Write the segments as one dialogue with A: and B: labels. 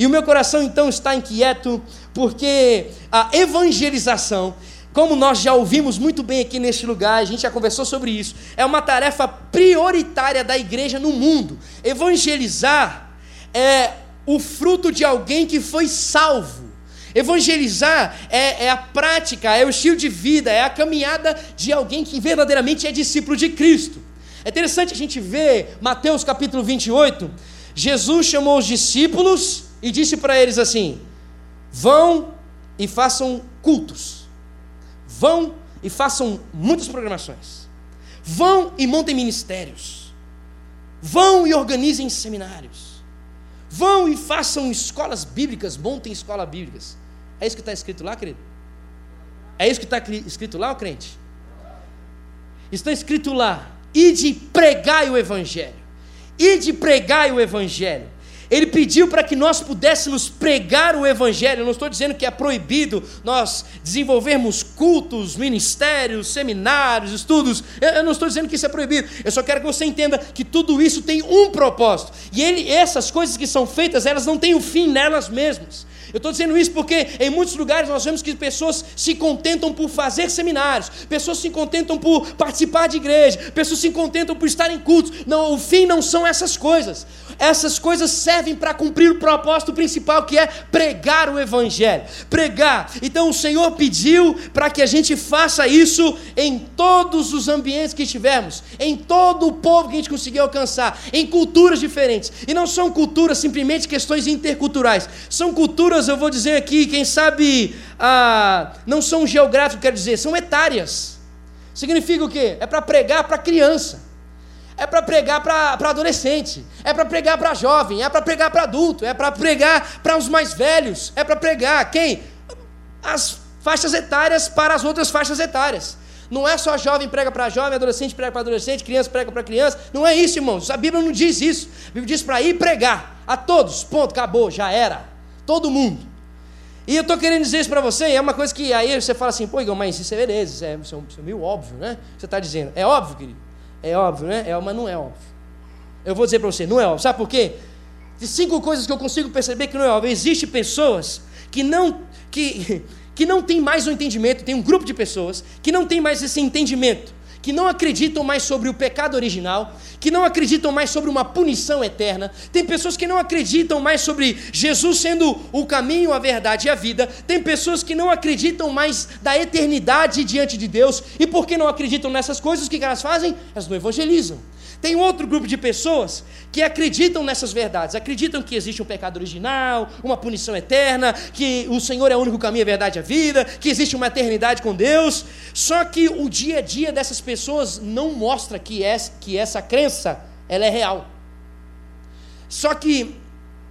A: E o meu coração então está inquieto, porque a evangelização, como nós já ouvimos muito bem aqui neste lugar, a gente já conversou sobre isso, é uma tarefa prioritária da igreja no mundo. Evangelizar é o fruto de alguém que foi salvo. Evangelizar é, é, a prática, é o estilo de vida, é a caminhada de alguém que verdadeiramente é discípulo de Cristo. É interessante a gente ver Mateus capítulo 28. Jesus chamou os discípulos e disse para eles assim: vão e façam cultos, vão e façam muitas programações, vão e montem ministérios, vão e organizem seminários, vão e façam escolas bíblicas, montem escolas bíblicas. É isso que está escrito lá, querido? É isso que está escrito lá, o crente? Está escrito lá: e de pregar o Evangelho. E de pregar o Evangelho. Ele pediu para que nós pudéssemos pregar o Evangelho. Eu não estou dizendo que é proibido nós desenvolvermos cultos, ministérios, seminários, estudos. Eu não estou dizendo que isso é proibido. Eu só quero que você entenda que tudo isso tem um propósito. E ele, essas coisas que são feitas, elas não têm o um fim nelas mesmas. Eu estou dizendo isso porque em muitos lugares nós vemos que pessoas se contentam por fazer seminários, pessoas se contentam por participar de igreja, pessoas se contentam por estar em cultos. Não, o fim não são essas coisas. Essas coisas servem para cumprir o propósito principal que é pregar o evangelho. Pregar. Então o Senhor pediu para que a gente faça isso em todos os ambientes que estivermos, em todo o povo que a gente conseguir alcançar, em culturas diferentes. E não são culturas simplesmente questões interculturais, são culturas eu vou dizer aqui, quem sabe, ah, não são geográficos, quero dizer, são etárias. Significa o quê? É para pregar para criança, é para pregar para adolescente, é para pregar para jovem, é para pregar para adulto, é para pregar para os mais velhos, é para pregar quem? As faixas etárias para as outras faixas etárias. Não é só jovem prega para jovem, adolescente prega para adolescente, criança prega para criança. Não é isso, irmãos. A Bíblia não diz isso. A Bíblia diz para ir pregar a todos. Ponto, acabou, já era. Todo mundo. E eu estou querendo dizer isso para você, é uma coisa que aí você fala assim, pô, Igor, mas isso é beleza, isso é, isso é, meio óbvio, né? Você está dizendo. É óbvio, querido? É óbvio, né? É, mas não é óbvio. Eu vou dizer para você, não é óbvio. Sabe por quê? De cinco coisas que eu consigo perceber que não é óbvio. Existem pessoas que não, que, que não têm mais o um entendimento, tem um grupo de pessoas que não tem mais esse entendimento que não acreditam mais sobre o pecado original, que não acreditam mais sobre uma punição eterna, tem pessoas que não acreditam mais sobre Jesus sendo o caminho, a verdade e a vida, tem pessoas que não acreditam mais da eternidade diante de Deus, e porque não acreditam nessas coisas, o que elas fazem? Elas não evangelizam. Tem outro grupo de pessoas que acreditam nessas verdades, acreditam que existe um pecado original, uma punição eterna, que o Senhor é o único caminho, a verdade e a vida, que existe uma eternidade com Deus. Só que o dia a dia dessas pessoas não mostra que, é, que essa crença ela é real. Só que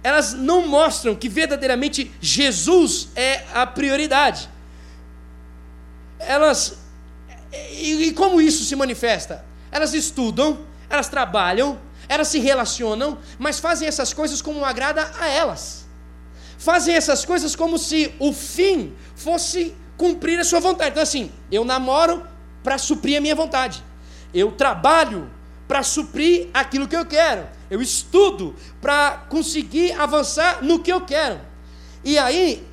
A: elas não mostram que verdadeiramente Jesus é a prioridade. Elas e, e como isso se manifesta? Elas estudam, elas trabalham, elas se relacionam, mas fazem essas coisas como agrada a elas. Fazem essas coisas como se o fim fosse cumprir a sua vontade. Então, assim, eu namoro para suprir a minha vontade. Eu trabalho para suprir aquilo que eu quero. Eu estudo para conseguir avançar no que eu quero. E aí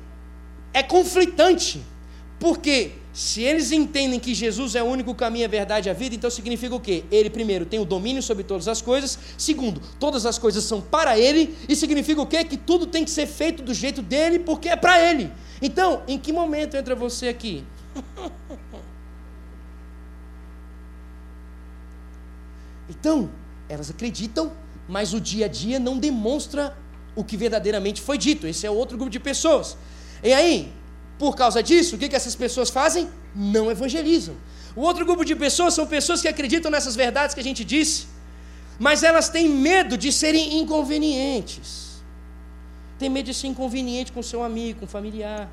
A: é conflitante, porque se eles entendem que Jesus é o único caminho, a verdade e a vida, então significa o quê? Ele, primeiro, tem o domínio sobre todas as coisas. Segundo, todas as coisas são para ele. E significa o quê? Que tudo tem que ser feito do jeito dele, porque é para ele. Então, em que momento entra você aqui? então, elas acreditam, mas o dia a dia não demonstra o que verdadeiramente foi dito. Esse é outro grupo de pessoas. E aí, por causa disso, o que, essas pessoas fazem? Não evangelizam. O outro grupo de pessoas são pessoas que acreditam nessas verdades que a gente disse, mas elas têm medo de serem inconvenientes. Tem medo de ser inconveniente com seu amigo, com familiar.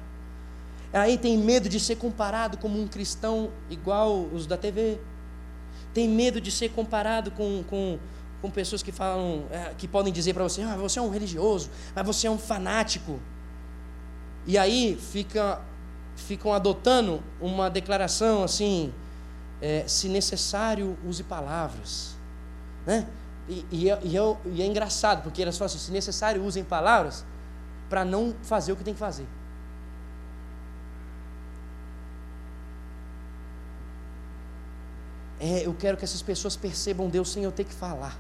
A: Aí tem medo de ser comparado como um cristão igual os da TV. Tem medo de ser comparado com, com, com pessoas que falam, é, que podem dizer para você, ah, você é um religioso, mas você é um fanático. E aí fica, ficam adotando uma declaração assim, é, se necessário, use palavras. Né? E, e, é, e, é, e, é, engraçado, porque elas falam assim, se necessário, usem palavras, para não fazer o que tem que fazer. É, eu quero que essas pessoas percebam Deus sem eu ter que falar.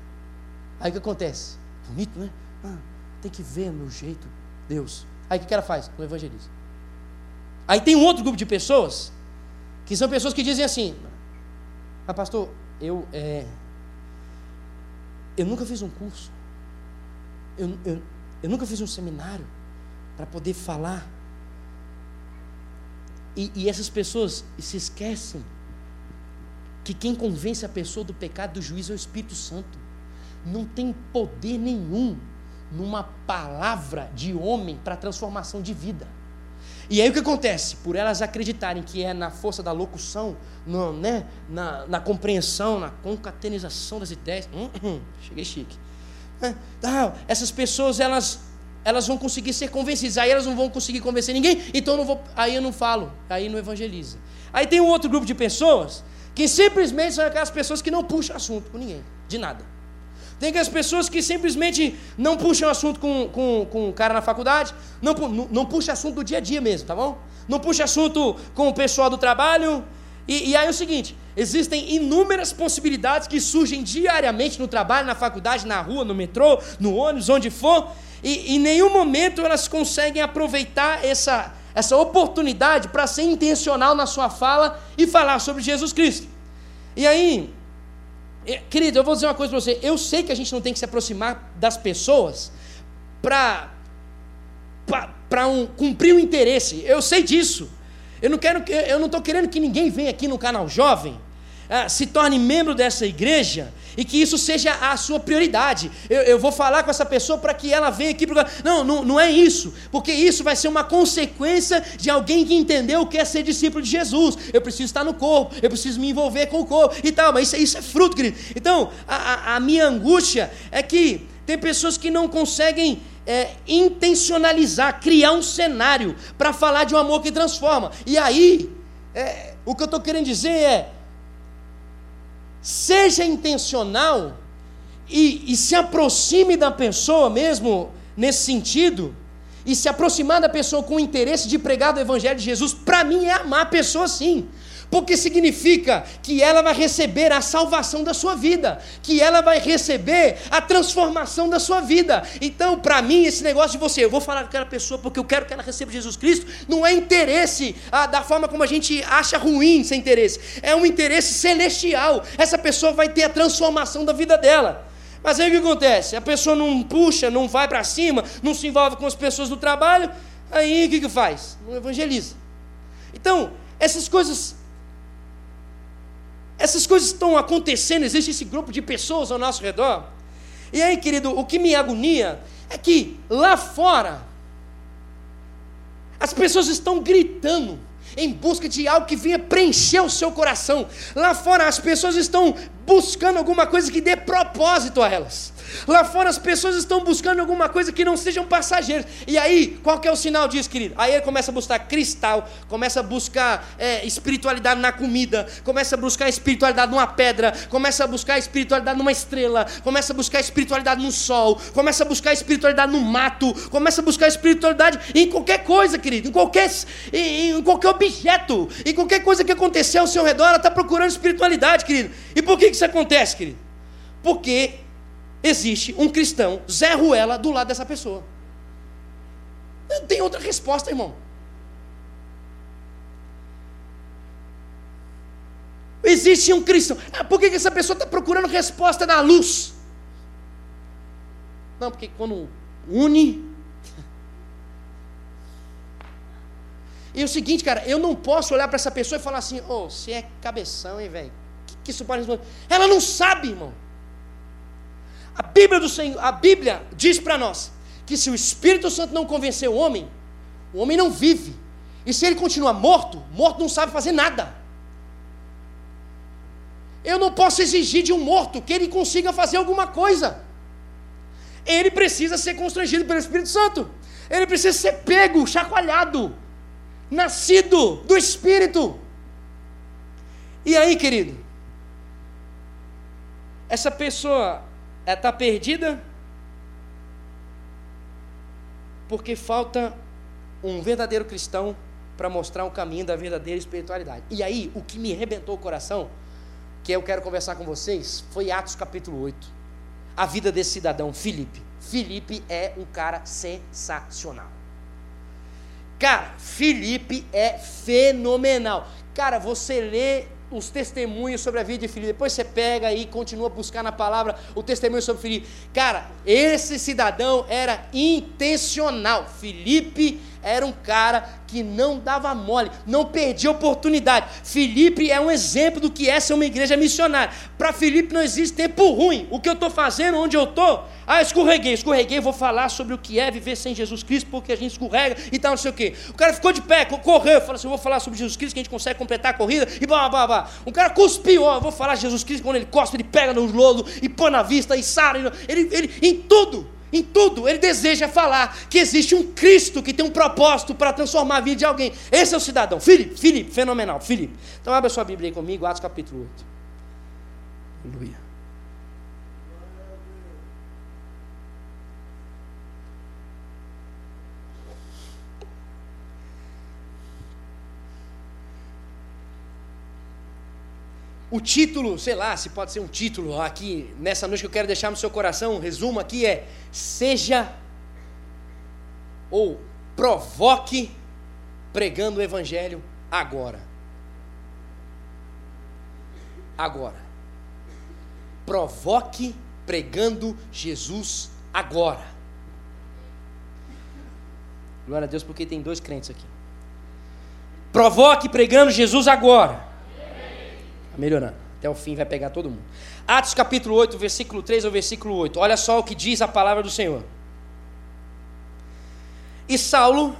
A: Aí o que acontece? Bonito, né? Ah, tem que ver meu jeito, Deus. Aí o que ela faz? Não evangeliza. Aí tem um outro grupo de pessoas, que são pessoas que dizem assim: Ah, pastor, eu, é, eu nunca fiz um curso, eu, eu, eu nunca fiz um seminário para poder falar. E, e essas pessoas se esquecem que quem convence a pessoa do pecado do juízo é o Espírito Santo. Não tem poder nenhum numa palavra de homem para transformação de vida. E aí o que acontece? Por elas acreditarem que é na força da locução, no, né, na, na, compreensão, na concatenização das ideias. Hum, hum, cheguei chique. Tá, essas pessoas elas, elas vão conseguir ser convencidas. Aí elas não vão conseguir convencer ninguém, então eu vou, aí eu não falo, aí não evangeliza. Aí tem um outro grupo de pessoas que simplesmente são aquelas pessoas que não puxam assunto com ninguém, de nada. Tem aquelas pessoas que simplesmente não puxam assunto com, com, com o cara na faculdade, não, não, não puxa assunto do dia a dia mesmo, tá bom? Não puxa assunto com o pessoal do trabalho. E, e aí é o seguinte: existem inúmeras possibilidades que surgem diariamente no trabalho, na faculdade, na rua, no metrô, no ônibus, onde for, e em nenhum momento elas conseguem aproveitar essa, essa oportunidade para ser intencional na sua fala e falar sobre Jesus Cristo. E aí, querido, eu vou dizer uma coisa para você. Eu sei que a gente não tem que se aproximar das pessoas para para um, cumprir um interesse. Eu sei disso. Eu não quero, eu não estou querendo que ninguém venha aqui no canal jovem ah, se torne membro dessa igreja e que isso seja a sua prioridade. Eu, eu vou falar com essa pessoa para que ela venha aqui. Não, não, não é isso, porque isso vai ser uma consequência de alguém que entendeu o que é ser discípulo de Jesus. Eu preciso estar no corpo, eu preciso me envolver com o corpo e tal, mas isso, isso é fruto, querido. Então, a, a, a minha angústia é que tem pessoas que não conseguem é, intencionalizar, criar um cenário para falar de um amor que transforma. E aí, é, o que eu estou querendo dizer é seja intencional e, e, se aproxime da pessoa mesmo nesse sentido, e se aproximar da pessoa com o interesse de pregar do Evangelho de Jesus, para mim é amar a pessoa sim porque significa que ela vai receber a salvação da sua vida, que ela vai receber a transformação da sua vida. Então, para mim, esse negócio de você, eu vou falar com aquela pessoa porque eu quero que ela receba Jesus Cristo, não é interesse ah, da forma como a gente acha ruim ser interesse, é um interesse celestial. Essa pessoa vai ter a transformação da vida dela. Mas aí o que acontece? A pessoa não puxa, não vai para cima, não se envolve com as pessoas do trabalho, aí o que, que faz? Não evangeliza. Então, essas coisas essas coisas estão acontecendo, existe esse grupo de pessoas ao nosso redor. E aí, querido, o que me agonia é que lá fora as pessoas estão gritando em busca de algo que venha preencher o seu coração. Lá fora as pessoas estão buscando alguma coisa que dê propósito a elas. Lá fora as pessoas estão buscando alguma coisa que não sejam passageiros. E aí, qual que é o sinal disso, querido? Aí ele começa a buscar cristal, começa a buscar é, espiritualidade na comida, começa a buscar espiritualidade numa pedra, começa a buscar espiritualidade numa estrela, começa a buscar espiritualidade no sol, começa a buscar espiritualidade no mato, começa a buscar espiritualidade em qualquer coisa, querido, em qualquer, em, em qualquer objeto, em qualquer coisa que acontecer ao seu redor, ela está procurando espiritualidade, querido. E por que isso acontece, querido? Porque existe um cristão, Zé Ruela, do lado dessa pessoa. Não tem outra resposta, irmão. Existe um cristão. Ah, por que essa pessoa está procurando resposta na luz? Não, porque quando une. E é o seguinte, cara, eu não posso olhar para essa pessoa e falar assim: ô, oh, você é cabeção, hein, velho? Que, que isso pode responder? Ela não sabe, irmão. A Bíblia do Senhor, a Bíblia diz para nós que se o Espírito Santo não convencer o homem, o homem não vive. E se ele continua morto, morto não sabe fazer nada. Eu não posso exigir de um morto que ele consiga fazer alguma coisa. Ele precisa ser constrangido pelo Espírito Santo. Ele precisa ser pego, chacoalhado, nascido do Espírito. E aí, querido? Essa pessoa está perdida? Porque falta um verdadeiro cristão para mostrar o caminho da verdadeira espiritualidade. E aí, o que me arrebentou o coração, que eu quero conversar com vocês, foi Atos capítulo 8. A vida desse cidadão, Filipe. Filipe é um cara sensacional. Cara, Filipe é fenomenal. Cara, você lê os testemunhos sobre a vida de Filipe. Depois você pega e continua a buscar na palavra o testemunho sobre Filipe. Cara, esse cidadão era intencional. Filipe era um cara que não dava mole, não perdia oportunidade. Felipe é um exemplo do que é ser uma igreja missionária. Para Felipe não existe tempo ruim. O que eu estou fazendo, onde eu estou, ah, escorreguei, escorreguei, vou falar sobre o que é viver sem Jesus Cristo, porque a gente escorrega e tal, não sei o quê. O cara ficou de pé, correu, falou assim: vou falar sobre Jesus Cristo, que a gente consegue completar a corrida, e blá, blá, blá. Um cara cuspiu, ó, vou falar de Jesus Cristo, quando ele cospe, ele pega no lodo e põe na vista e sara, ele, ele, em tudo. Em tudo, ele deseja falar que existe um Cristo que tem um propósito para transformar a vida de alguém. Esse é o cidadão. Filipe, Filipe, fenomenal. Filipe. Então abra sua Bíblia aí comigo, Atos capítulo 8. Aleluia. O título, sei lá, se pode ser um título aqui nessa noite que eu quero deixar no seu coração, um resumo aqui é: seja ou provoque pregando o evangelho agora. Agora. Provoque pregando Jesus agora. Glória a Deus, porque tem dois crentes aqui. Provoque pregando Jesus agora. Tá melhorando. Até o fim vai pegar todo mundo. Atos capítulo 8, versículo 3 ao versículo 8. Olha só o que diz a palavra do Senhor. E Saulo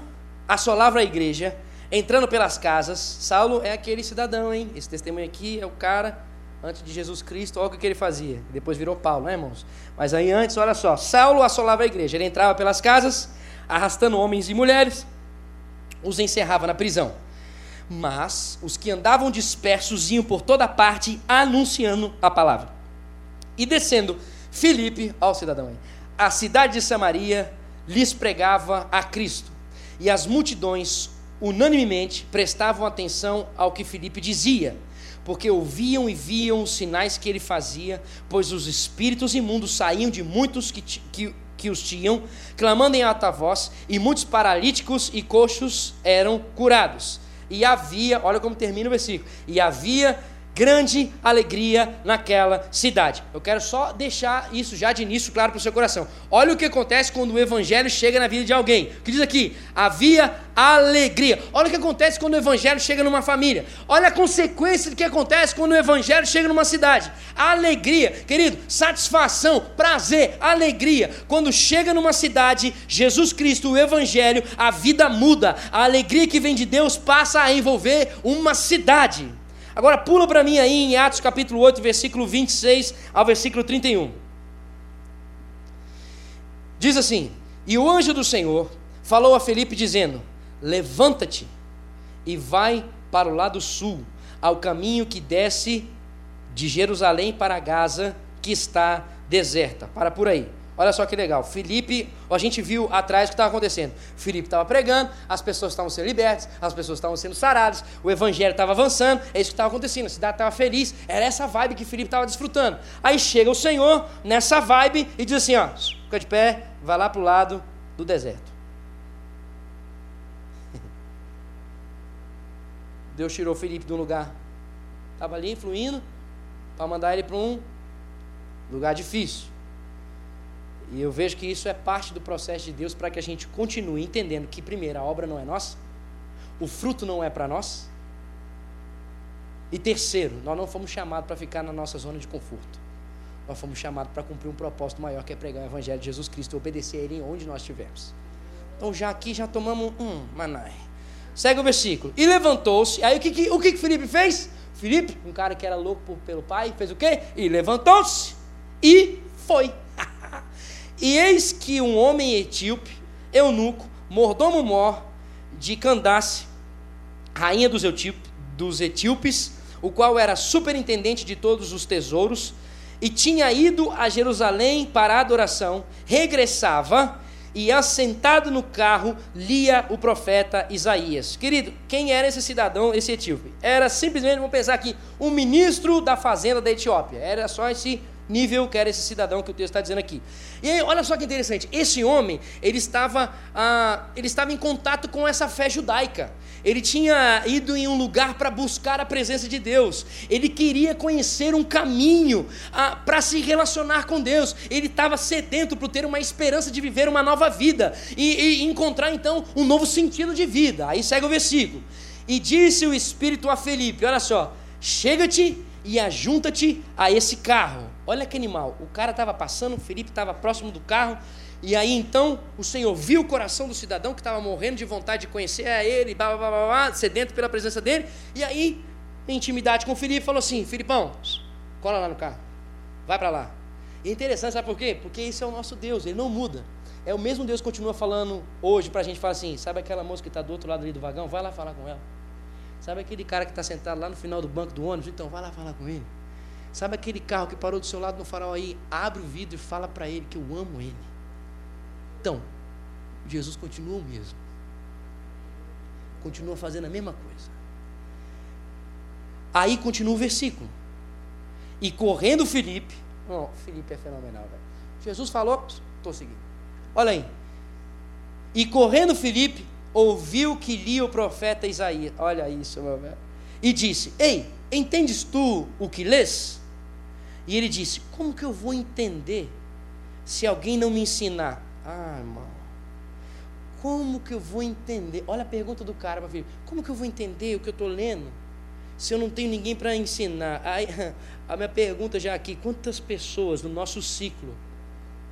A: assolava a igreja, entrando pelas casas. Saulo é aquele cidadão, hein? Esse testemunho aqui é o cara antes de Jesus Cristo. Olha o que ele fazia. Depois virou Paulo, né, irmãos? Mas aí antes, olha só. Saulo assolava a igreja. Ele entrava pelas casas, arrastando homens e mulheres, os encerrava na prisão. Mas os que andavam dispersos iam por toda parte anunciando a palavra. E descendo Filipe, ao cidadão a cidade de Samaria lhes pregava a Cristo. E as multidões unanimemente prestavam atenção ao que Filipe dizia, porque ouviam e viam os sinais que ele fazia, pois os espíritos imundos saíam de muitos que, que, que os tinham, clamando em alta voz, e muitos paralíticos e coxos eram curados. E havia, olha como termina o versículo, e havia grande alegria naquela cidade. Eu quero só deixar isso já de início claro para o seu coração. Olha o que acontece quando o evangelho chega na vida de alguém. O que diz aqui? Havia alegria. Olha o que acontece quando o evangelho chega numa família. Olha a consequência do que acontece quando o evangelho chega numa cidade. Alegria, querido, satisfação, prazer, alegria. Quando chega numa cidade, Jesus Cristo, o evangelho, a vida muda. A alegria que vem de Deus passa a envolver uma cidade. Agora pula para mim aí em Atos capítulo 8, versículo 26 ao versículo 31. Diz assim: E o anjo do Senhor falou a Felipe dizendo: Levanta-te e vai para o lado sul, ao caminho que desce de Jerusalém para Gaza, que está deserta. Para por aí. Olha só que legal. Felipe, a gente viu atrás o que estava acontecendo. Felipe estava pregando, as pessoas estavam sendo libertas, as pessoas estavam sendo saradas, o evangelho estava avançando, é isso que estava acontecendo. A cidade estava feliz, era essa vibe que Felipe estava desfrutando. Aí chega o Senhor nessa vibe e diz assim: ó, fica de pé, vai lá para o lado do deserto. Deus tirou Felipe de um lugar, estava ali influindo, para mandar ele para um lugar difícil. E eu vejo que isso é parte do processo de Deus para que a gente continue entendendo que, primeiro, a obra não é nossa, o fruto não é para nós. E terceiro, nós não fomos chamados para ficar na nossa zona de conforto. Nós fomos chamados para cumprir um propósito maior que é pregar o Evangelho de Jesus Cristo e obedecer a Ele onde nós estivermos. Então já aqui já tomamos um manai. Segue o versículo. E levantou-se. Aí o que, que, o que, Felipe fez? Felipe, um cara que era louco por, pelo pai, fez o quê? E levantou-se e foi. E eis que um homem etíope, eunuco, mordomo mor de Candace, rainha dos, dos etíopes, o qual era superintendente de todos os tesouros, e tinha ido a Jerusalém para a adoração, regressava e assentado no carro lia o profeta Isaías. Querido, quem era esse cidadão, esse etíope? Era simplesmente, vamos pensar aqui, um ministro da fazenda da Etiópia. Era só esse nível que era esse cidadão que o texto está dizendo aqui. E aí, olha só que interessante, esse homem, ele estava, ah, ele estava em contato com essa fé judaica. Ele tinha ido em um lugar para buscar a presença de Deus. Ele queria conhecer um caminho ah, para se relacionar com Deus. Ele estava sedento por ter uma esperança de viver uma nova vida e, e encontrar então um novo sentido de vida. Aí segue o versículo. E disse o Espírito a Felipe: Olha só, chega-te e ajunta-te a esse carro. Olha que animal. O cara estava passando, o Felipe estava próximo do carro. E aí então o Senhor viu o coração do cidadão que estava morrendo de vontade de conhecer a ele, blá, blá, blá, blá, sedento pela presença dele. E aí, em intimidade com o Felipe, falou assim: Filipão, cola lá no carro, vai para lá. E é interessante, sabe por quê? Porque esse é o nosso Deus, ele não muda. É o mesmo Deus que continua falando hoje para a gente, fala assim: sabe aquela moça que está do outro lado ali do vagão? Vai lá falar com ela. Sabe aquele cara que está sentado lá no final do banco do ônibus? Então, vai lá falar com ele. Sabe aquele carro que parou do seu lado no farol aí? Abre o vidro e fala para ele que eu amo ele. Então, Jesus continua o mesmo. Continua fazendo a mesma coisa. Aí continua o versículo. E correndo Felipe, oh, Felipe é fenomenal, velho. Jesus falou, estou seguindo. Olha aí. E correndo Felipe, ouviu que lia o profeta Isaías. Olha isso, meu velho. E disse: Ei, entendes tu o que lês? E ele disse: Como que eu vou entender se alguém não me ensinar? Ah, irmão, como que eu vou entender? Olha a pergunta do cara para filho: Como que eu vou entender o que eu estou lendo se eu não tenho ninguém para ensinar? Aí, a minha pergunta já aqui: quantas pessoas no nosso ciclo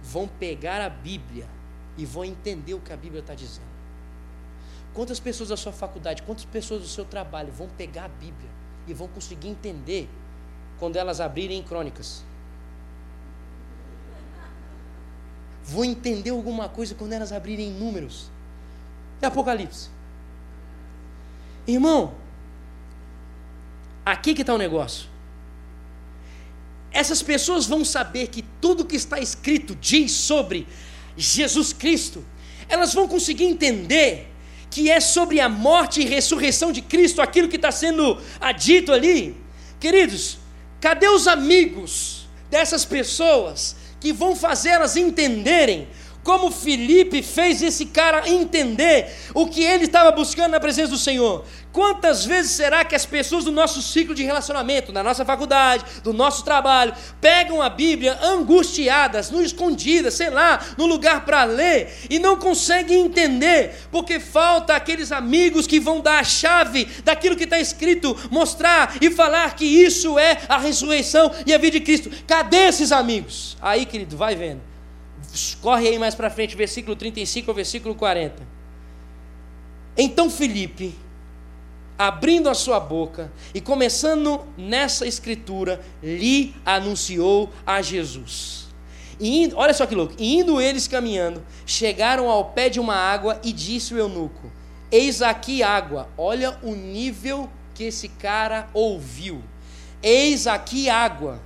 A: vão pegar a Bíblia e vão entender o que a Bíblia está dizendo? Quantas pessoas da sua faculdade, quantas pessoas do seu trabalho vão pegar a Bíblia e vão conseguir entender quando elas abrirem crônicas. Vou entender alguma coisa quando elas abrirem números. É Apocalipse. Irmão, aqui que está o negócio. Essas pessoas vão saber que tudo que está escrito diz sobre Jesus Cristo. Elas vão conseguir entender que é sobre a morte e ressurreição de Cristo aquilo que está sendo dito ali. Queridos, Cadê os amigos dessas pessoas que vão fazê-las entenderem como Felipe fez esse cara entender o que ele estava buscando na presença do Senhor. Quantas vezes será que as pessoas do nosso ciclo de relacionamento, na nossa faculdade, do nosso trabalho, pegam a Bíblia angustiadas, no escondidas, sei lá, no lugar para ler e não conseguem entender, porque falta aqueles amigos que vão dar a chave daquilo que está escrito, mostrar e falar que isso é a ressurreição e a vida de Cristo. Cadê esses amigos? Aí, querido, vai vendo. Corre aí mais para frente, versículo 35 ao versículo 40. Então Felipe abrindo a sua boca e começando nessa escritura, lhe anunciou a Jesus. E indo, olha só que louco, e indo eles caminhando, chegaram ao pé de uma água e disse o eunuco: Eis aqui água. Olha o nível que esse cara ouviu. Eis aqui água.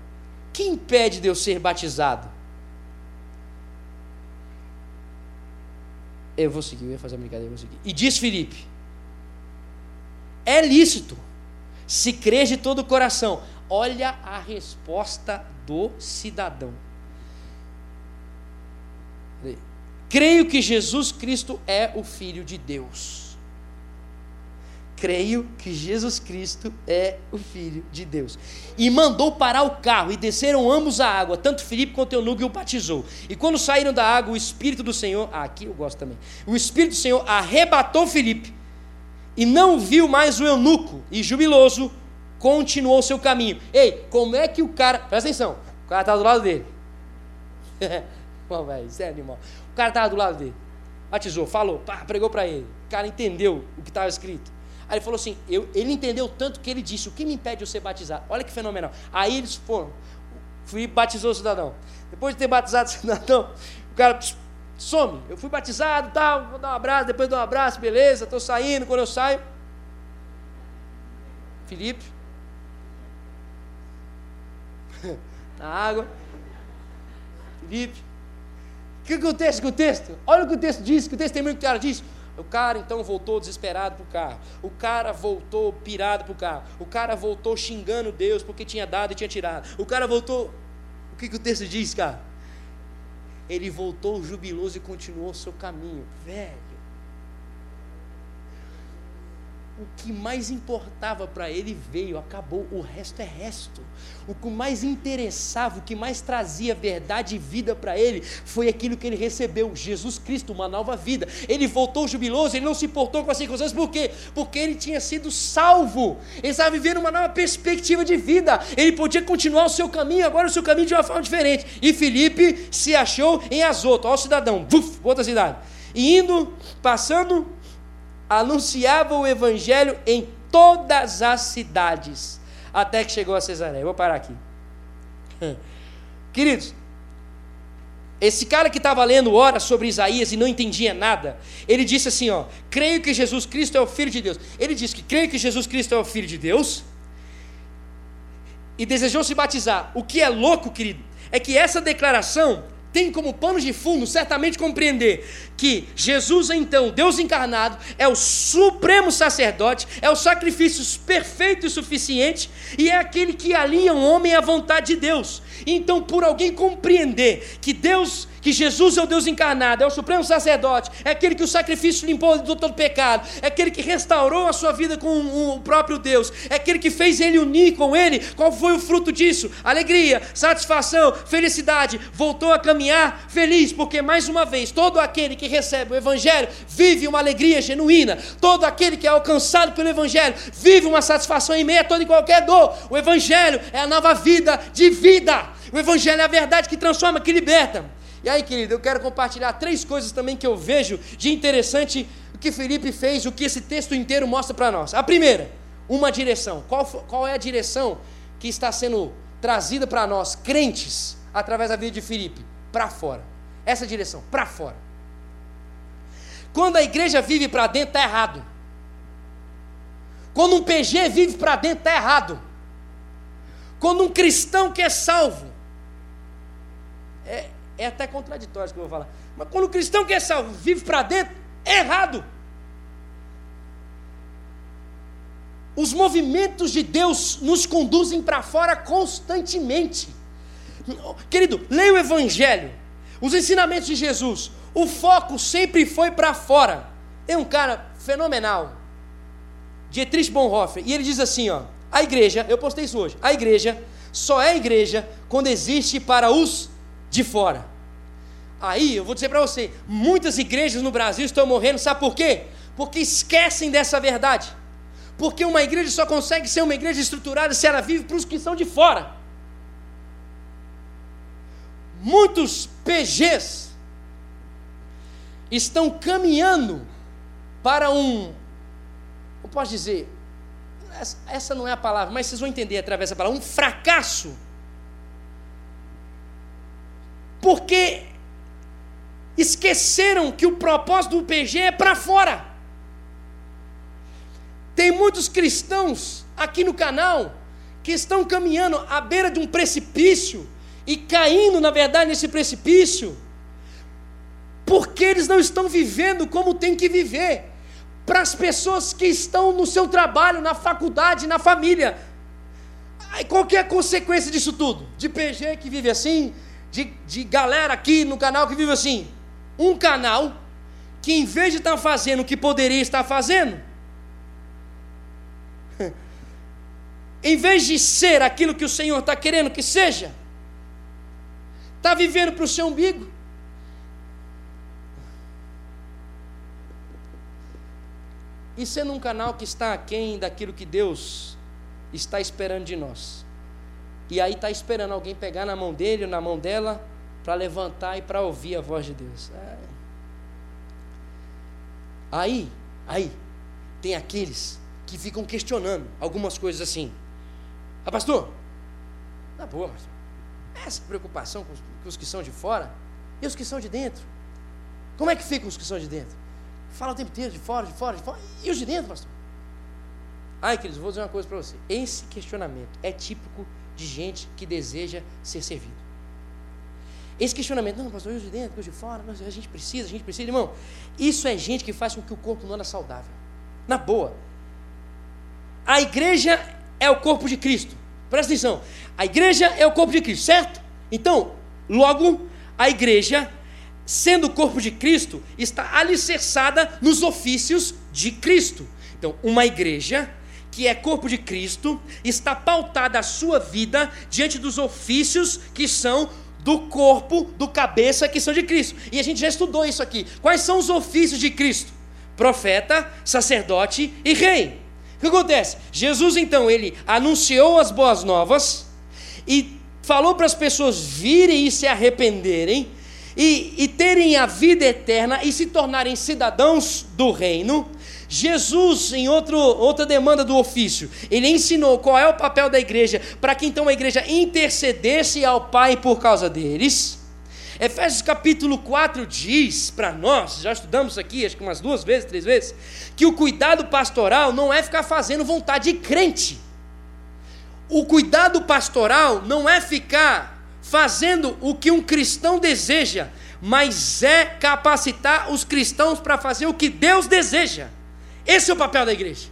A: Quem impede de eu ser batizado? Eu vou seguir, eu ia fazer uma brincadeira, eu vou seguir. E diz Felipe: é lícito, se crês de todo o coração. Olha a resposta do cidadão. Creio que Jesus Cristo é o Filho de Deus. Creio que Jesus Cristo é o Filho de Deus. E mandou parar o carro, e desceram ambos a água, tanto Filipe quanto Eunuco, e o batizou. E quando saíram da água, o Espírito do Senhor, ah, aqui eu gosto também, o Espírito do Senhor arrebatou Filipe, e não viu mais o eunuco, e jubiloso, continuou seu caminho. Ei, como é que o cara. Presta atenção, o cara estava do lado dele. Bom, velho, isso é animal. O cara estava do lado dele. Batizou, falou, pá, pregou para ele. O cara entendeu o que estava escrito. Aí ele falou assim: eu, ele entendeu tanto que ele disse: O que me impede de eu ser batizado? Olha que fenomenal. Aí eles foram. Fui batizou o cidadão. Depois de ter batizado o cidadão, o cara some. Eu fui batizado, tal, vou dar um abraço, depois dou um abraço, beleza, estou saindo, quando eu saio. Felipe. Na água. Felipe. que acontece com o texto? Olha o que o texto diz, que o texto tem muito claro diz. O cara então voltou desesperado para o carro. O cara voltou pirado para o carro. O cara voltou xingando Deus porque tinha dado e tinha tirado. O cara voltou. O que, que o texto diz, cara? Ele voltou jubiloso e continuou o seu caminho. Velho. O que mais importava para ele veio, acabou, o resto é resto. O que mais interessava, o que mais trazia verdade e vida para ele, foi aquilo que ele recebeu, Jesus Cristo, uma nova vida. Ele voltou jubiloso, ele não se importou com as circunstâncias, por quê? Porque ele tinha sido salvo, ele estava vivendo uma nova perspectiva de vida, ele podia continuar o seu caminho, agora o seu caminho de uma forma diferente. E Felipe se achou em Azoto, ó cidadão, buf, outra cidade. E indo, passando anunciava o evangelho em todas as cidades, até que chegou a Cesareia. Vou parar aqui. Queridos, esse cara que estava lendo hora sobre Isaías e não entendia nada, ele disse assim: ó, creio que Jesus Cristo é o Filho de Deus. Ele disse que creio que Jesus Cristo é o Filho de Deus e desejou se batizar. O que é louco, querido, é que essa declaração tem como pano de fundo certamente compreender que Jesus, então, Deus encarnado, é o supremo sacerdote, é o sacrifício perfeito e suficiente, e é aquele que alinha o homem à vontade de Deus. Então, por alguém compreender que Deus que Jesus é o Deus encarnado, é o supremo sacerdote, é aquele que o sacrifício limpou de todo pecado, é aquele que restaurou a sua vida com o próprio Deus, é aquele que fez ele unir com ele. Qual foi o fruto disso? Alegria, satisfação, felicidade. Voltou a caminhar feliz, porque mais uma vez, todo aquele que recebe o Evangelho vive uma alegria genuína, todo aquele que é alcançado pelo Evangelho vive uma satisfação em meio a toda e qualquer dor. O Evangelho é a nova vida de vida. O Evangelho é a verdade que transforma, que liberta. E aí, querido, eu quero compartilhar três coisas também que eu vejo de interessante o que Felipe fez, o que esse texto inteiro mostra para nós. A primeira, uma direção. Qual, qual é a direção que está sendo trazida para nós, crentes, através da vida de Felipe? Para fora. Essa direção, para fora. Quando a igreja vive para dentro, está errado. Quando um PG vive para dentro, está errado. Quando um cristão que é salvo, é, até contraditório isso que eu vou falar. Mas quando o cristão que é salvo vive para dentro, é errado. Os movimentos de Deus nos conduzem para fora constantemente. Querido, leia o Evangelho, os ensinamentos de Jesus. O foco sempre foi para fora. É um cara fenomenal, Dietrich Bonhoeffer, e ele diz assim: ó, a igreja, eu postei isso hoje, a igreja só é igreja quando existe para os de fora. Aí eu vou dizer para você: muitas igrejas no Brasil estão morrendo, sabe por quê? Porque esquecem dessa verdade. Porque uma igreja só consegue ser uma igreja estruturada se ela vive para os que são de fora. Muitos PGs estão caminhando para um, eu posso dizer, essa não é a palavra, mas vocês vão entender através da palavra, um fracasso porque esqueceram que o propósito do PG é para fora. Tem muitos cristãos aqui no canal que estão caminhando à beira de um precipício e caindo, na verdade, nesse precipício, porque eles não estão vivendo como tem que viver. Para as pessoas que estão no seu trabalho, na faculdade, na família. Qual que é a consequência disso tudo? De PG que vive assim, de, de galera aqui no canal que vive assim. Um canal que, em vez de estar tá fazendo o que poderia estar fazendo, em vez de ser aquilo que o Senhor está querendo que seja, está vivendo para o seu umbigo. E sendo um canal que está aquém daquilo que Deus está esperando de nós. E aí está esperando alguém pegar na mão dele ou na mão dela para levantar e para ouvir a voz de Deus. É. Aí, aí, tem aqueles que ficam questionando algumas coisas assim. Ah, pastor, na boa, pastor. Essa preocupação com os, com os que são de fora e os que são de dentro. Como é que ficam os que são de dentro? Fala o tempo inteiro, de fora, de fora, de fora. E os de dentro, pastor? Ai, queridos, vou dizer uma coisa para você. Esse questionamento é típico de gente que deseja ser servido. Esse questionamento, não, pastor, eu de dentro, eu de fora, a gente precisa, a gente precisa, irmão. Isso é gente que faz com que o corpo não anda saudável. Na boa. A igreja é o corpo de Cristo. Presta atenção. A igreja é o corpo de Cristo, certo? Então, logo, a igreja, sendo o corpo de Cristo, está alicerçada nos ofícios de Cristo. Então, uma igreja que é corpo de Cristo está pautada a sua vida diante dos ofícios que são do corpo, do cabeça que são de Cristo. E a gente já estudou isso aqui. Quais são os ofícios de Cristo? Profeta, sacerdote e rei. O que acontece? Jesus então ele anunciou as boas novas e falou para as pessoas virem e se arrependerem e, e terem a vida eterna e se tornarem cidadãos do reino. Jesus, em outro, outra demanda do ofício, ele ensinou qual é o papel da igreja, para que então a igreja intercedesse ao Pai por causa deles. Efésios capítulo 4 diz para nós, já estudamos aqui, acho que umas duas vezes, três vezes, que o cuidado pastoral não é ficar fazendo vontade de crente. O cuidado pastoral não é ficar fazendo o que um cristão deseja, mas é capacitar os cristãos para fazer o que Deus deseja. Esse é o papel da igreja.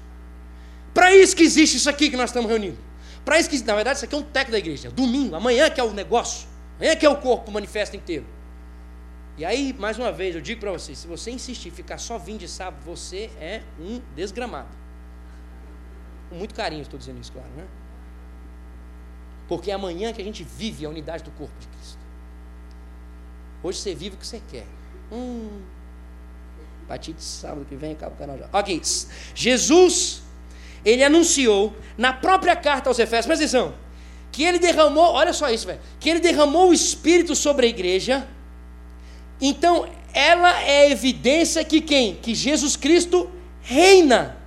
A: Para isso que existe isso aqui que nós estamos reunindo. Para isso que, na verdade, isso aqui é um teco da igreja. Domingo, amanhã que é o negócio. Amanhã que é o corpo manifesto inteiro. E aí, mais uma vez, eu digo para você, se você insistir ficar só vindo de sábado, você é um desgramado. Com muito carinho estou dizendo isso, claro, né? Porque é amanhã que a gente vive a unidade do corpo de Cristo. Hoje você vive o que você quer. Hum, a partir de sábado que vem acaba o canal já. Ok. Jesus, ele anunciou na própria carta aos Efésios, presta atenção, que ele derramou, olha só isso, velho, que ele derramou o Espírito sobre a igreja. Então, ela é evidência que quem? Que Jesus Cristo reina.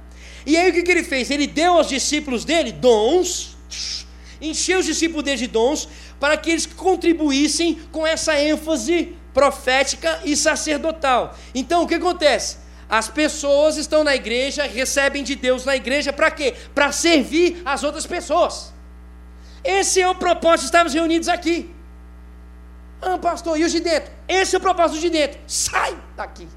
A: E aí o que, que ele fez? Ele deu aos discípulos dele dons, encheu os discípulos dele de dons, para que eles contribuíssem com essa ênfase profética e sacerdotal. Então, o que acontece? As pessoas estão na igreja, recebem de Deus na igreja, para quê? Para servir as outras pessoas. Esse é o propósito de estarmos reunidos aqui. Ah, pastor, e os de dentro? Esse é o propósito de dentro. Sai daqui.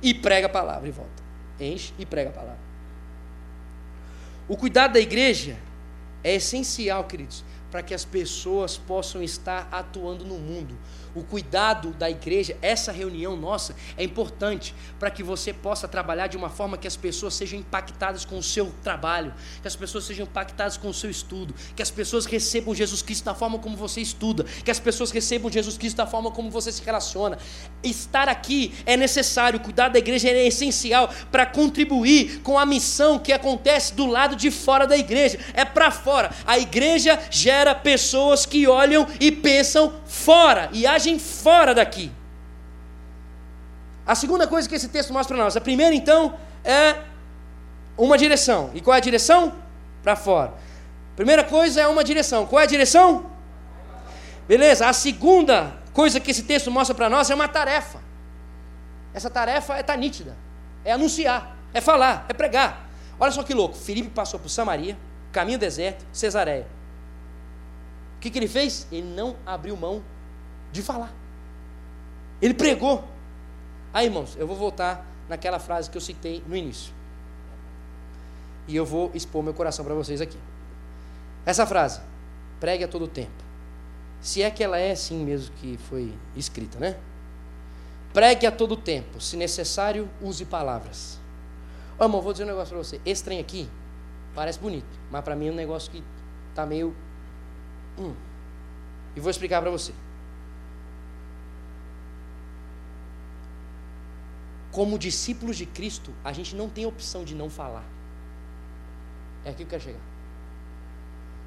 A: E prega a palavra e volta. Enche e prega a palavra. O cuidado da igreja é essencial, queridos, para que as pessoas possam estar atuando no mundo o cuidado da igreja, essa reunião nossa é importante para que você possa trabalhar de uma forma que as pessoas sejam impactadas com o seu trabalho, que as pessoas sejam impactadas com o seu estudo, que as pessoas recebam Jesus Cristo da forma como você estuda, que as pessoas recebam Jesus Cristo da forma como você se relaciona. Estar aqui é necessário, cuidar da igreja é essencial para contribuir com a missão que acontece do lado de fora da igreja, é para fora. A igreja gera pessoas que olham e pensam fora e agem agem fora daqui. A segunda coisa que esse texto mostra para nós, a primeira então é uma direção. E qual é a direção? Para fora. Primeira coisa é uma direção. Qual é a direção? Beleza. A segunda coisa que esse texto mostra para nós é uma tarefa. Essa tarefa é tá nítida. É anunciar, é falar, é pregar. Olha só que louco. Filipe passou por Samaria, caminho deserto, Cesareia. O que, que ele fez? Ele não abriu mão de falar. Ele pregou. Aí, irmãos, eu vou voltar naquela frase que eu citei no início. E eu vou expor meu coração para vocês aqui. Essa frase, pregue a todo tempo. Se é que ela é assim mesmo que foi escrita, né? Pregue a todo tempo. Se necessário, use palavras. Ô, irmão, vou dizer um negócio para você. Esse trem aqui parece bonito, mas para mim é um negócio que está meio. Hum. E vou explicar para você. Como discípulos de Cristo, a gente não tem opção de não falar. É aqui que eu quero chegar.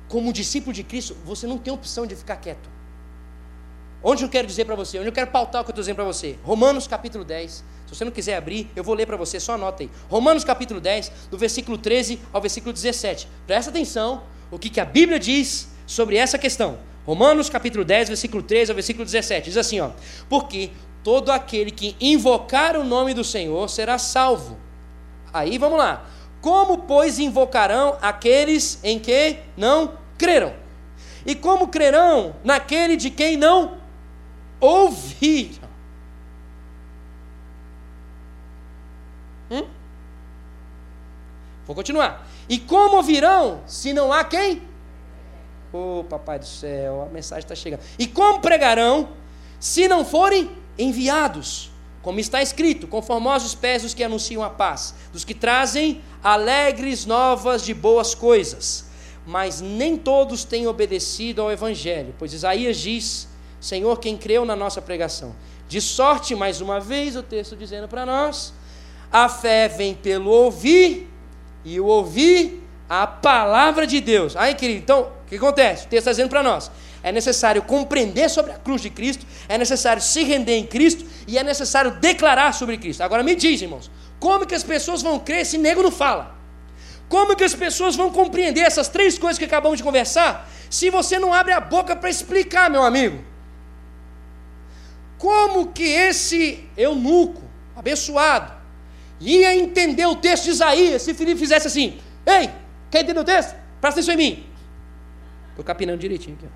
A: Como discípulo de Cristo, você não tem opção de ficar quieto. Onde eu quero dizer para você? Onde eu quero pautar o que eu estou dizendo para você? Romanos capítulo 10. Se você não quiser abrir, eu vou ler para você, só anota aí. Romanos capítulo 10, do versículo 13 ao versículo 17. Presta atenção o que, que a Bíblia diz sobre essa questão. Romanos capítulo 10, versículo 13 ao versículo 17. Diz assim, ó: Porque todo aquele que invocar o nome do Senhor será salvo. Aí vamos lá. Como, pois, invocarão aqueles em que não creram? E como crerão naquele de quem não ouvir. Hum? Vou continuar. E como ouvirão se não há quem? Ô oh, papai do céu, a mensagem está chegando. E como pregarão se não forem enviados? Como está escrito, conformosos pés dos que anunciam a paz, dos que trazem alegres novas de boas coisas. Mas nem todos têm obedecido ao Evangelho, pois Isaías diz: Senhor, quem creu na nossa pregação. De sorte, mais uma vez, o texto dizendo para nós: a fé vem pelo ouvir, e o ouvir a palavra de Deus. Aí, querido, então, o que acontece? O texto está dizendo para nós: é necessário compreender sobre a cruz de Cristo, é necessário se render em Cristo e é necessário declarar sobre Cristo. Agora me diz, irmãos, como que as pessoas vão crer se nego não fala? Como que as pessoas vão compreender essas três coisas que acabamos de conversar se você não abre a boca para explicar, meu amigo? Como que esse eunuco, abençoado, ia entender o texto de Isaías se Filipe fizesse assim: Ei, quer entender o texto? Presta atenção em mim. Estou capinando direitinho aqui.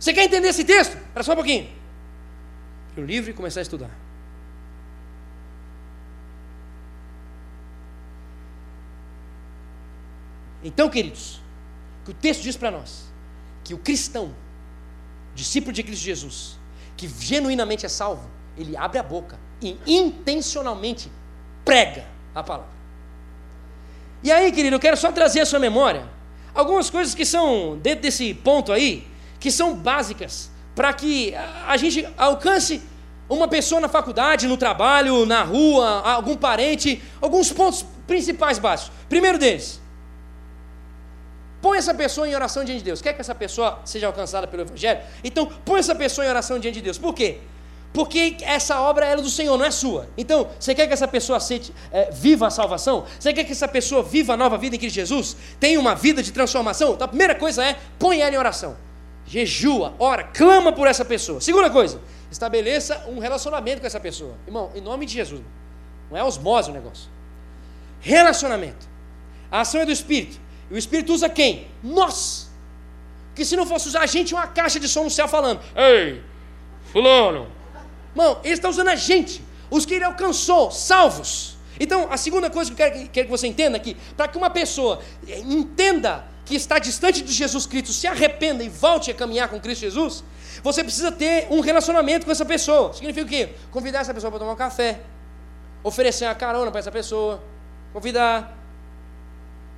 A: Você quer entender esse texto? Espera só um pouquinho. o livro e começar a estudar. Então, queridos, que o texto diz para nós? Que o cristão, discípulo de Cristo Jesus, que genuinamente é salvo, ele abre a boca e intencionalmente prega a palavra. E aí, querido, eu quero só trazer a sua memória algumas coisas que são, dentro desse ponto aí, que são básicas para que a gente alcance uma pessoa na faculdade, no trabalho, na rua, algum parente, alguns pontos principais básicos. Primeiro deles, põe essa pessoa em oração diante de Deus. Quer que essa pessoa seja alcançada pelo Evangelho? Então, põe essa pessoa em oração diante de Deus. Por quê? Porque essa obra é do Senhor, não é sua. Então, você quer que essa pessoa aceite, é, viva a salvação? Você quer que essa pessoa viva a nova vida em Cristo Jesus? Tenha uma vida de transformação? Então, a primeira coisa é, põe ela em oração. Jejua, ora, clama por essa pessoa. Segunda coisa, estabeleça um relacionamento com essa pessoa. Irmão, em nome de Jesus. Não é osmose o negócio. Relacionamento. A ação é do Espírito. E o Espírito usa quem? Nós. Que se não fosse usar a gente, uma caixa de som no céu falando: Ei, Fulano, Irmão, ele está usando a gente, os que ele alcançou, salvos. Então, a segunda coisa que eu quero, quero que você entenda aqui, para que uma pessoa entenda que está distante de Jesus Cristo, se arrependa e volte a caminhar com Cristo Jesus, você precisa ter um relacionamento com essa pessoa. Significa o quê? Convidar essa pessoa para tomar um café, oferecer uma carona para essa pessoa, convidar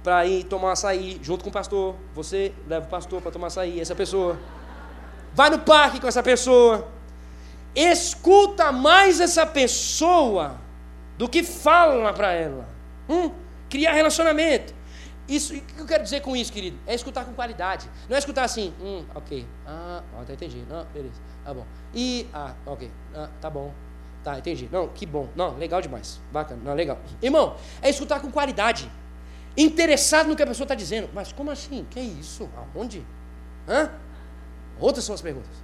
A: para ir tomar açaí junto com o pastor. Você leva o pastor para tomar açaí, essa pessoa. Vai no parque com essa pessoa escuta mais essa pessoa do que fala para ela. Hum? Criar relacionamento. Isso, o que eu quero dizer com isso, querido? É escutar com qualidade. Não é escutar assim, hum, ok. Ah, até entendi. Não, beleza. Tá bom. E, ah, ok. Ah, tá bom. Tá, entendi. Não, que bom. Não, legal demais. Bacana. Não, legal. Irmão, é escutar com qualidade. Interessado no que a pessoa está dizendo. Mas como assim? Que é isso? Aonde? Hã? Outras são as perguntas.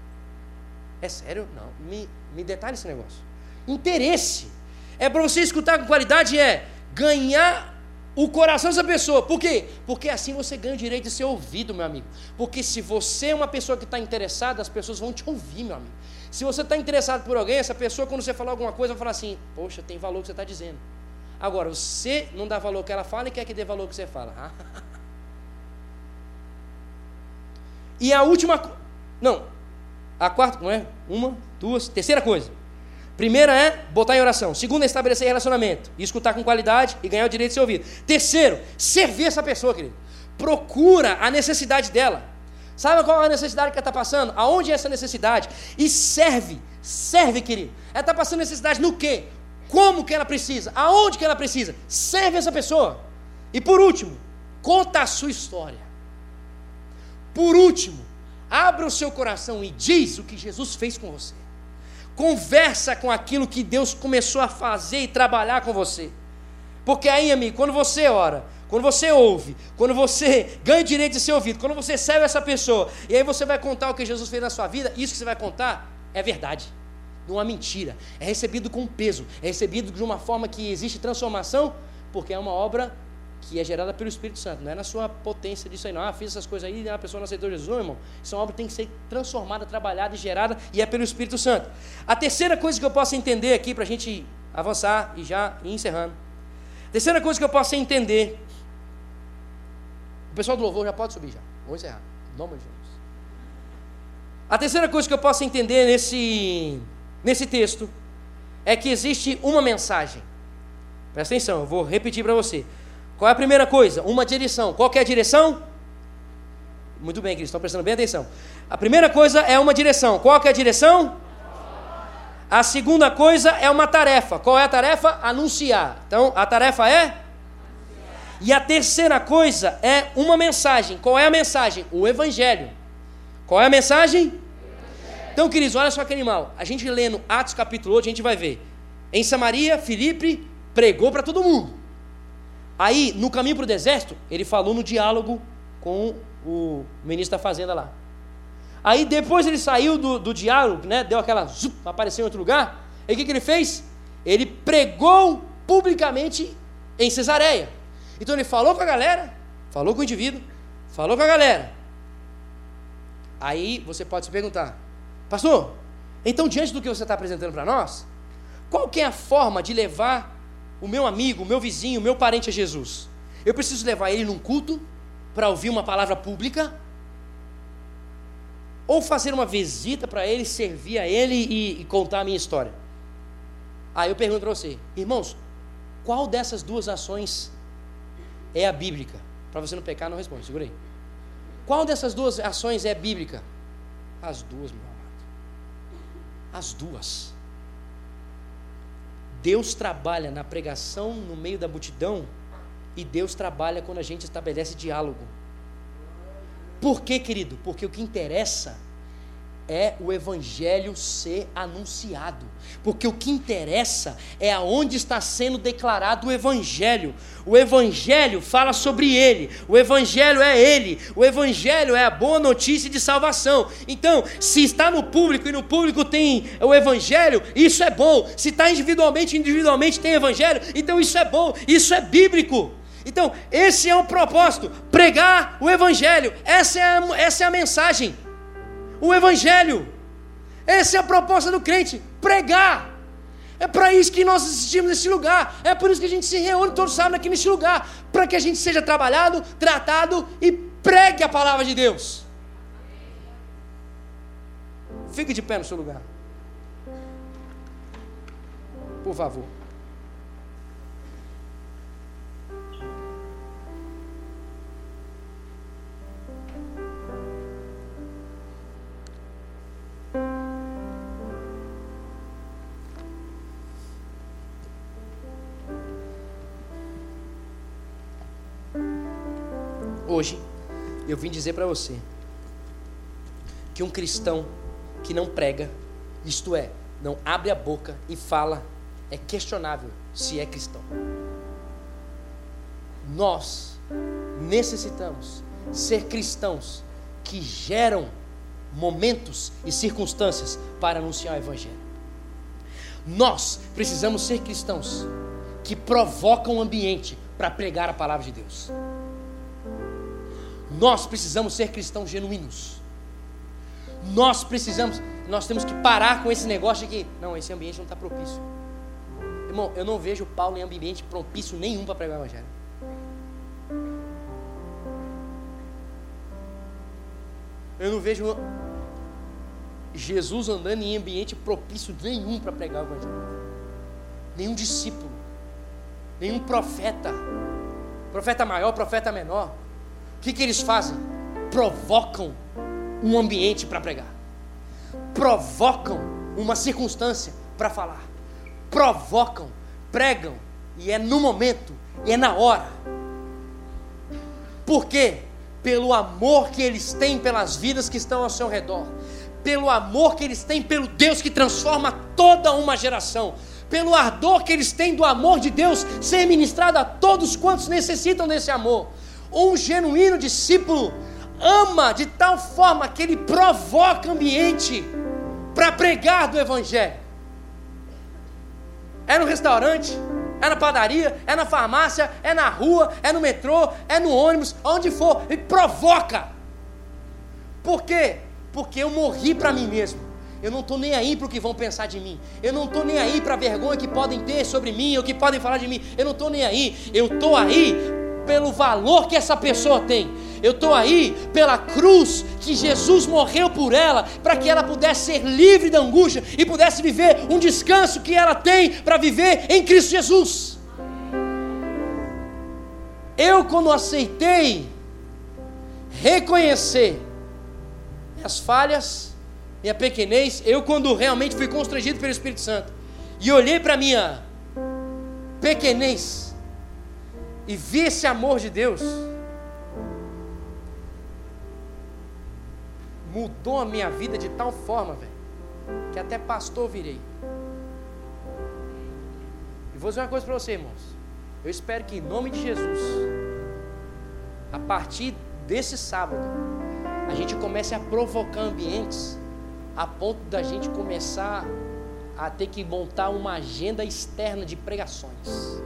A: É sério? Não. Me, me detalhe esse negócio. Interesse. É para você escutar com qualidade, é ganhar o coração dessa pessoa. Por quê? Porque assim você ganha o direito de ser ouvido, meu amigo. Porque se você é uma pessoa que está interessada, as pessoas vão te ouvir, meu amigo. Se você está interessado por alguém, essa pessoa, quando você falar alguma coisa, vai falar assim: Poxa, tem valor o que você está dizendo. Agora, você não dá valor que ela fala e quer que dê valor que você fala. e a última. Não, a quarta, não é? Uma, duas, terceira coisa. Primeira é botar em oração. Segunda é estabelecer relacionamento. E escutar com qualidade e ganhar o direito de ser ouvido. Terceiro, servir essa pessoa, querido. Procura a necessidade dela. Sabe qual é a necessidade que ela está passando? Aonde é essa necessidade? E serve. Serve, querido. Ela está passando necessidade no quê? Como que ela precisa? Aonde que ela precisa? Serve essa pessoa. E por último, conta a sua história. Por último, Abra o seu coração e diz o que Jesus fez com você. Conversa com aquilo que Deus começou a fazer e trabalhar com você. Porque aí, amigo, quando você ora, quando você ouve, quando você ganha o direito de ser ouvido, quando você serve essa pessoa, e aí você vai contar o que Jesus fez na sua vida, isso que você vai contar é verdade. Não é mentira. É recebido com peso. É recebido de uma forma que existe transformação, porque é uma obra que é gerada pelo Espírito Santo, não é na sua potência disso aí, não. Ah, fiz essas coisas aí, a pessoa não aceitou Jesus, não, irmão. Isso é uma obra que tem que ser transformada, trabalhada e gerada, e é pelo Espírito Santo. A terceira coisa que eu posso entender aqui, para a gente avançar e já ir encerrando. A terceira coisa que eu posso entender. O pessoal do louvor já pode subir já. Vamos encerrar. Em nome de Jesus. A terceira coisa que eu posso entender nesse, nesse texto é que existe uma mensagem. Presta atenção, eu vou repetir para você. Qual é a primeira coisa? Uma direção. Qual é a direção? Muito bem, queridos, estão prestando bem atenção. A primeira coisa é uma direção. Qual é a direção? A segunda coisa é uma tarefa. Qual é a tarefa? Anunciar. Então, a tarefa é? E a terceira coisa é uma mensagem. Qual é a mensagem? O Evangelho. Qual é a mensagem? Então, queridos, olha só que animal. A gente lendo Atos capítulo 8, a gente vai ver. Em Samaria, Filipe pregou para todo mundo. Aí, no caminho para o deserto, ele falou no diálogo com o ministro da Fazenda lá. Aí depois ele saiu do, do diálogo, né, deu aquela zup, apareceu em outro lugar. E o que, que ele fez? Ele pregou publicamente em Cesareia. Então ele falou com a galera, falou com o indivíduo, falou com a galera. Aí você pode se perguntar, pastor, então diante do que você está apresentando para nós, qual que é a forma de levar o meu amigo, o meu vizinho, o meu parente a Jesus? Eu preciso levar ele num culto para ouvir uma palavra pública? Ou fazer uma visita para ele, servir a ele e, e, contar a minha história? Aí eu pergunto para você, irmãos, qual dessas duas ações é a bíblica? Para você não pecar, não responde, segura aí. Qual dessas duas ações é bíblica? As duas, meu amado. As duas. Deus trabalha na pregação no meio da multidão e Deus trabalha quando a gente estabelece diálogo. Por quê, querido? Porque o que interessa é o evangelho ser anunciado. Porque o que interessa é aonde está sendo declarado o evangelho. O evangelho fala sobre ele. O evangelho é ele. O evangelho é a boa notícia de salvação. Então, se está no público e no público tem o evangelho, isso é bom. Se está individualmente, individualmente tem evangelho, então isso é bom. Isso é bíblico. Então, esse é o propósito: pregar o evangelho. Essa é a, essa é a mensagem o Evangelho. Essa é a proposta do crente: pregar. É para isso que nós assistimos nesse lugar. É por isso que a gente se reúne todos sábados aqui nesse lugar. Para que a gente seja trabalhado, tratado e pregue a palavra de Deus. Fique de pé no seu lugar. Por favor. Hoje, eu vim dizer para você que um cristão que não prega, isto é, não abre a boca e fala, é questionável se é cristão. Nós necessitamos ser cristãos que geram momentos e circunstâncias para anunciar o Evangelho. Nós precisamos ser cristãos que provocam o ambiente para pregar a palavra de Deus. Nós precisamos ser cristãos genuínos. Nós precisamos, nós temos que parar com esse negócio de que, não, esse ambiente não está propício. Irmão, eu não vejo Paulo em ambiente propício nenhum para pregar o Evangelho. Eu não vejo Jesus andando em ambiente propício nenhum para pregar o Evangelho. Nenhum discípulo, nenhum profeta, profeta maior, profeta menor. O que, que eles fazem? Provocam um ambiente para pregar, provocam uma circunstância para falar, provocam, pregam, e é no momento, e é na hora. Por quê? Pelo amor que eles têm pelas vidas que estão ao seu redor, pelo amor que eles têm pelo Deus que transforma toda uma geração, pelo ardor que eles têm do amor de Deus ser ministrado a todos quantos necessitam desse amor. Um genuíno discípulo ama de tal forma que ele provoca ambiente para pregar do Evangelho. É no restaurante, é na padaria, é na farmácia, é na rua, é no metrô, é no ônibus, onde for, e provoca. Por quê? Porque eu morri para mim mesmo. Eu não estou nem aí para o que vão pensar de mim. Eu não estou nem aí para a vergonha que podem ter sobre mim ou que podem falar de mim. Eu não estou nem aí. Eu estou aí pelo valor que essa pessoa tem. Eu estou aí pela cruz que Jesus morreu por ela, para que ela pudesse ser livre da angústia e pudesse viver um descanso que ela tem para viver em Cristo Jesus. Eu, quando aceitei reconhecer minhas falhas, minha pequenez, eu, quando realmente fui constrangido pelo Espírito Santo e olhei para minha pequenez e vi esse amor de Deus mudou a minha vida de tal forma, velho, que até pastor virei. E vou dizer uma coisa para você, irmãos. Eu espero que em nome de Jesus, a partir desse sábado, a gente comece a provocar ambientes a ponto da gente começar a ter que montar uma agenda externa de pregações.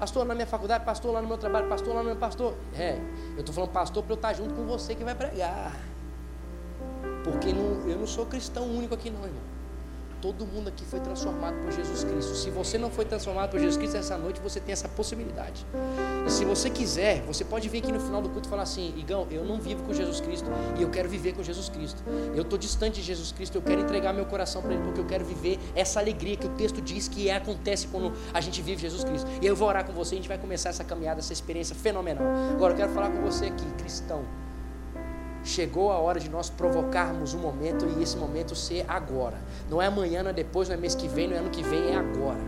A: Pastor, na minha faculdade, pastor, lá no meu trabalho, pastor, lá no meu pastor. É, eu estou falando pastor para eu estar junto com você que vai pregar. Porque não, eu não sou cristão único aqui, não, irmão. Todo mundo aqui foi transformado por Jesus Cristo. Se você não foi transformado por Jesus Cristo essa noite, você tem essa possibilidade. E se você quiser, você pode vir aqui no final do culto e falar assim: Igão, eu não vivo com Jesus Cristo e eu quero viver com Jesus Cristo. Eu estou distante de Jesus Cristo, eu quero entregar meu coração para Ele porque eu quero viver essa alegria que o texto diz que acontece quando a gente vive Jesus Cristo. E eu vou orar com você, a gente vai começar essa caminhada, essa experiência fenomenal. Agora eu quero falar com você aqui, cristão. Chegou a hora de nós provocarmos um momento e esse momento ser agora. Não é amanhã, não é depois, não é mês que vem, não é ano que vem, é agora.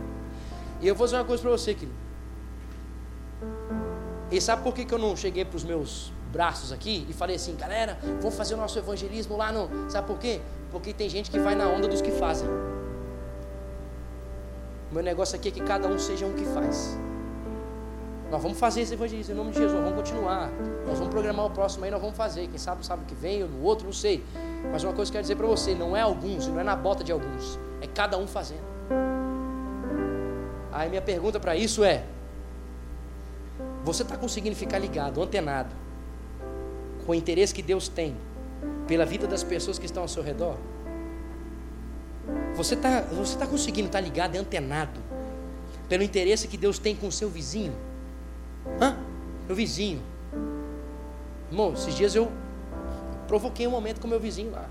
A: E eu vou dizer uma coisa para você, querido. E sabe por que, que eu não cheguei para os meus braços aqui e falei assim, galera, vamos fazer o nosso evangelismo lá no. Sabe por quê? Porque tem gente que vai na onda dos que fazem. O meu negócio aqui é que cada um seja um que faz. Nós vamos fazer esse evangelismo em nome de Jesus, vamos continuar. Nós vamos programar o próximo aí, nós vamos fazer. Quem sabe sabe que vem, ou no outro, não sei. Mas uma coisa que eu quero dizer para você, não é alguns, não é na bota de alguns, é cada um fazendo. Aí minha pergunta para isso é: você está conseguindo ficar ligado, antenado, com o interesse que Deus tem pela vida das pessoas que estão ao seu redor? Você está você tá conseguindo estar tá ligado e antenado pelo interesse que Deus tem com o seu vizinho? Hã? Meu vizinho. Irmão, esses dias eu provoquei um momento com meu vizinho lá.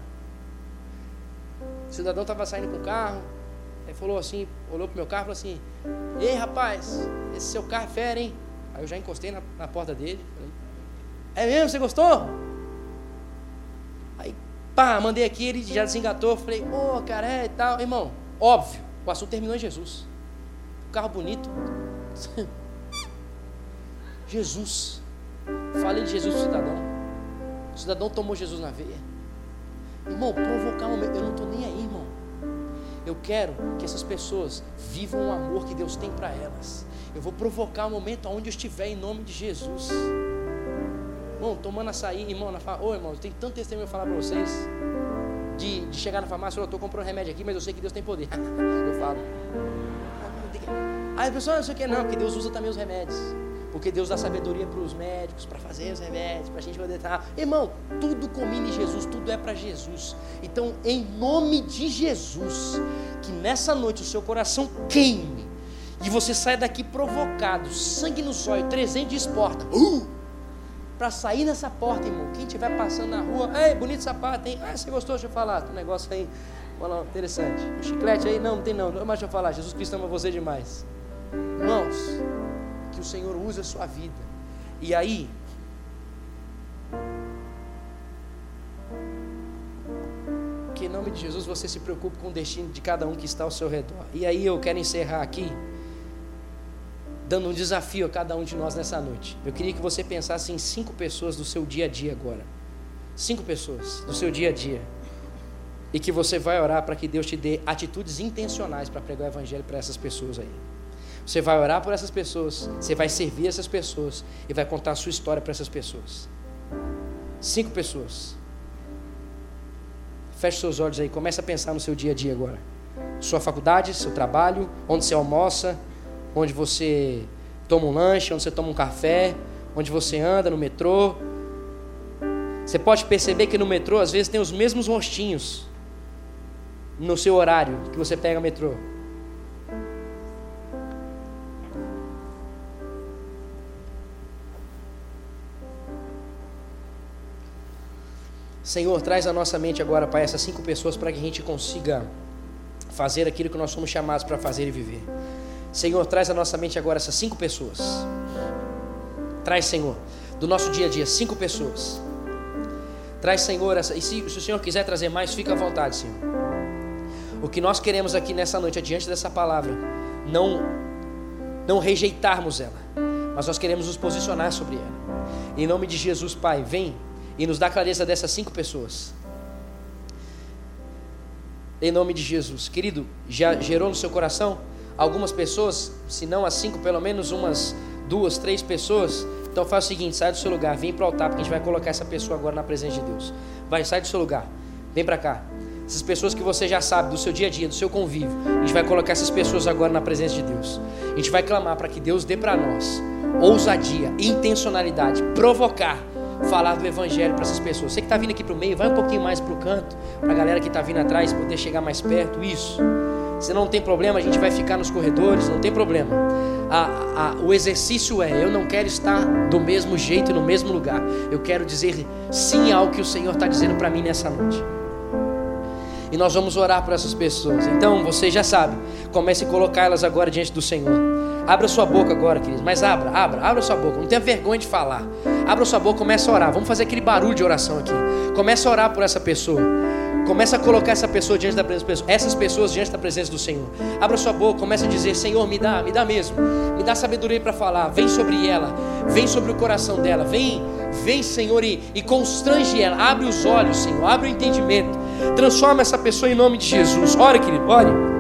A: O cidadão estava saindo com o carro, aí falou assim, olhou pro meu carro e falou assim, ei rapaz, esse seu carro é fera, hein? Aí eu já encostei na, na porta dele. Falei, é mesmo, você gostou? Aí, pá, mandei aqui, ele já desengatou, falei, ô oh, cara, é e tal. Irmão, óbvio, o assunto terminou em Jesus. carro bonito. Jesus. Falei de Jesus o cidadão. O cidadão tomou Jesus na veia. Irmão, provocar um momento. Eu não estou nem aí, irmão. Eu quero que essas pessoas vivam o amor que Deus tem para elas. Eu vou provocar um momento onde eu estiver em nome de Jesus. Irmão, tomando açaí, irmão, na fa... Ô, irmão, tem tanto testemunho para falar para vocês. De, de, chegar na farmácia, eu estou comprando remédio aqui, mas eu sei que Deus tem poder. eu falo. Aí a pessoa não sei o que, não, porque Deus usa também os remédios. Porque Deus dá sabedoria para os médicos, para fazer os remédios, para a gente poder estar. Irmão, tudo combina em Jesus, tudo é para Jesus. Então, em nome de Jesus, que nessa noite o seu coração queime e você saia daqui provocado, sangue no zóio, 300 de porta. Uh! Para sair nessa porta, irmão. Quem estiver passando na rua, ei, bonito sapato, hein? Ah, você gostou? Deixa eu falar. Tem um negócio aí, Olha interessante. Um chiclete aí? Não, não tem não. Mas deixa eu falar. Jesus Cristo ama você demais. Irmãos, o Senhor use a sua vida. E aí, que em nome de Jesus você se preocupe com o destino de cada um que está ao seu redor. E aí eu quero encerrar aqui, dando um desafio a cada um de nós nessa noite. Eu queria que você pensasse em cinco pessoas do seu dia a dia agora. Cinco pessoas do seu dia a dia. E que você vai orar para que Deus te dê atitudes intencionais para pregar o Evangelho para essas pessoas aí. Você vai orar por essas pessoas, você vai servir essas pessoas e vai contar a sua história para essas pessoas. Cinco pessoas. Feche seus olhos aí, comece a pensar no seu dia a dia agora. Sua faculdade, seu trabalho, onde você almoça, onde você toma um lanche, onde você toma um café, onde você anda no metrô. Você pode perceber que no metrô às vezes tem os mesmos rostinhos no seu horário que você pega metrô. Senhor, traz a nossa mente agora, Pai, essas cinco pessoas para que a gente consiga fazer aquilo que nós somos chamados para fazer e viver. Senhor, traz a nossa mente agora essas cinco pessoas. Traz, Senhor, do nosso dia a dia, cinco pessoas. Traz, Senhor, essa, e se, se o Senhor quiser trazer mais, fica à vontade, Senhor. O que nós queremos aqui nessa noite, adiante dessa palavra, não, não rejeitarmos ela, mas nós queremos nos posicionar sobre ela. Em nome de Jesus, Pai, vem e nos dá clareza dessas cinco pessoas. Em nome de Jesus. Querido, já gerou no seu coração algumas pessoas, se não as cinco, pelo menos umas duas, três pessoas. Então faz o seguinte, sai do seu lugar, vem para o altar, porque a gente vai colocar essa pessoa agora na presença de Deus. Vai, sai do seu lugar, vem para cá. Essas pessoas que você já sabe do seu dia a dia, do seu convívio, a gente vai colocar essas pessoas agora na presença de Deus. A gente vai clamar para que Deus dê para nós ousadia, intencionalidade, provocar falar do Evangelho para essas pessoas. Você que está vindo aqui para o meio, vai um pouquinho mais para o canto, para a galera que está vindo atrás poder chegar mais perto. Isso. Se não tem problema, a gente vai ficar nos corredores, não tem problema. A, a, o exercício é: eu não quero estar do mesmo jeito no mesmo lugar. Eu quero dizer sim ao que o Senhor está dizendo para mim nessa noite. E nós vamos orar por essas pessoas. Então, você já sabe, comece a colocar elas agora diante do Senhor. Abra sua boca agora, queridos. Mas abra, abra, abra sua boca. Não tenha vergonha de falar. Abra sua boca, comece a orar. Vamos fazer aquele barulho de oração aqui. Comece a orar por essa pessoa. Comece a colocar essa pessoa diante da presença, essas pessoas diante da presença do Senhor. Abra sua boca, comece a dizer: Senhor, me dá, me dá mesmo, me dá sabedoria para falar. Vem sobre ela, vem sobre o coração dela, vem, vem, Senhor, e, e constrange ela. Abre os olhos, Senhor, abre o entendimento. Transforma essa pessoa em nome de Jesus. Ore, querido, ore.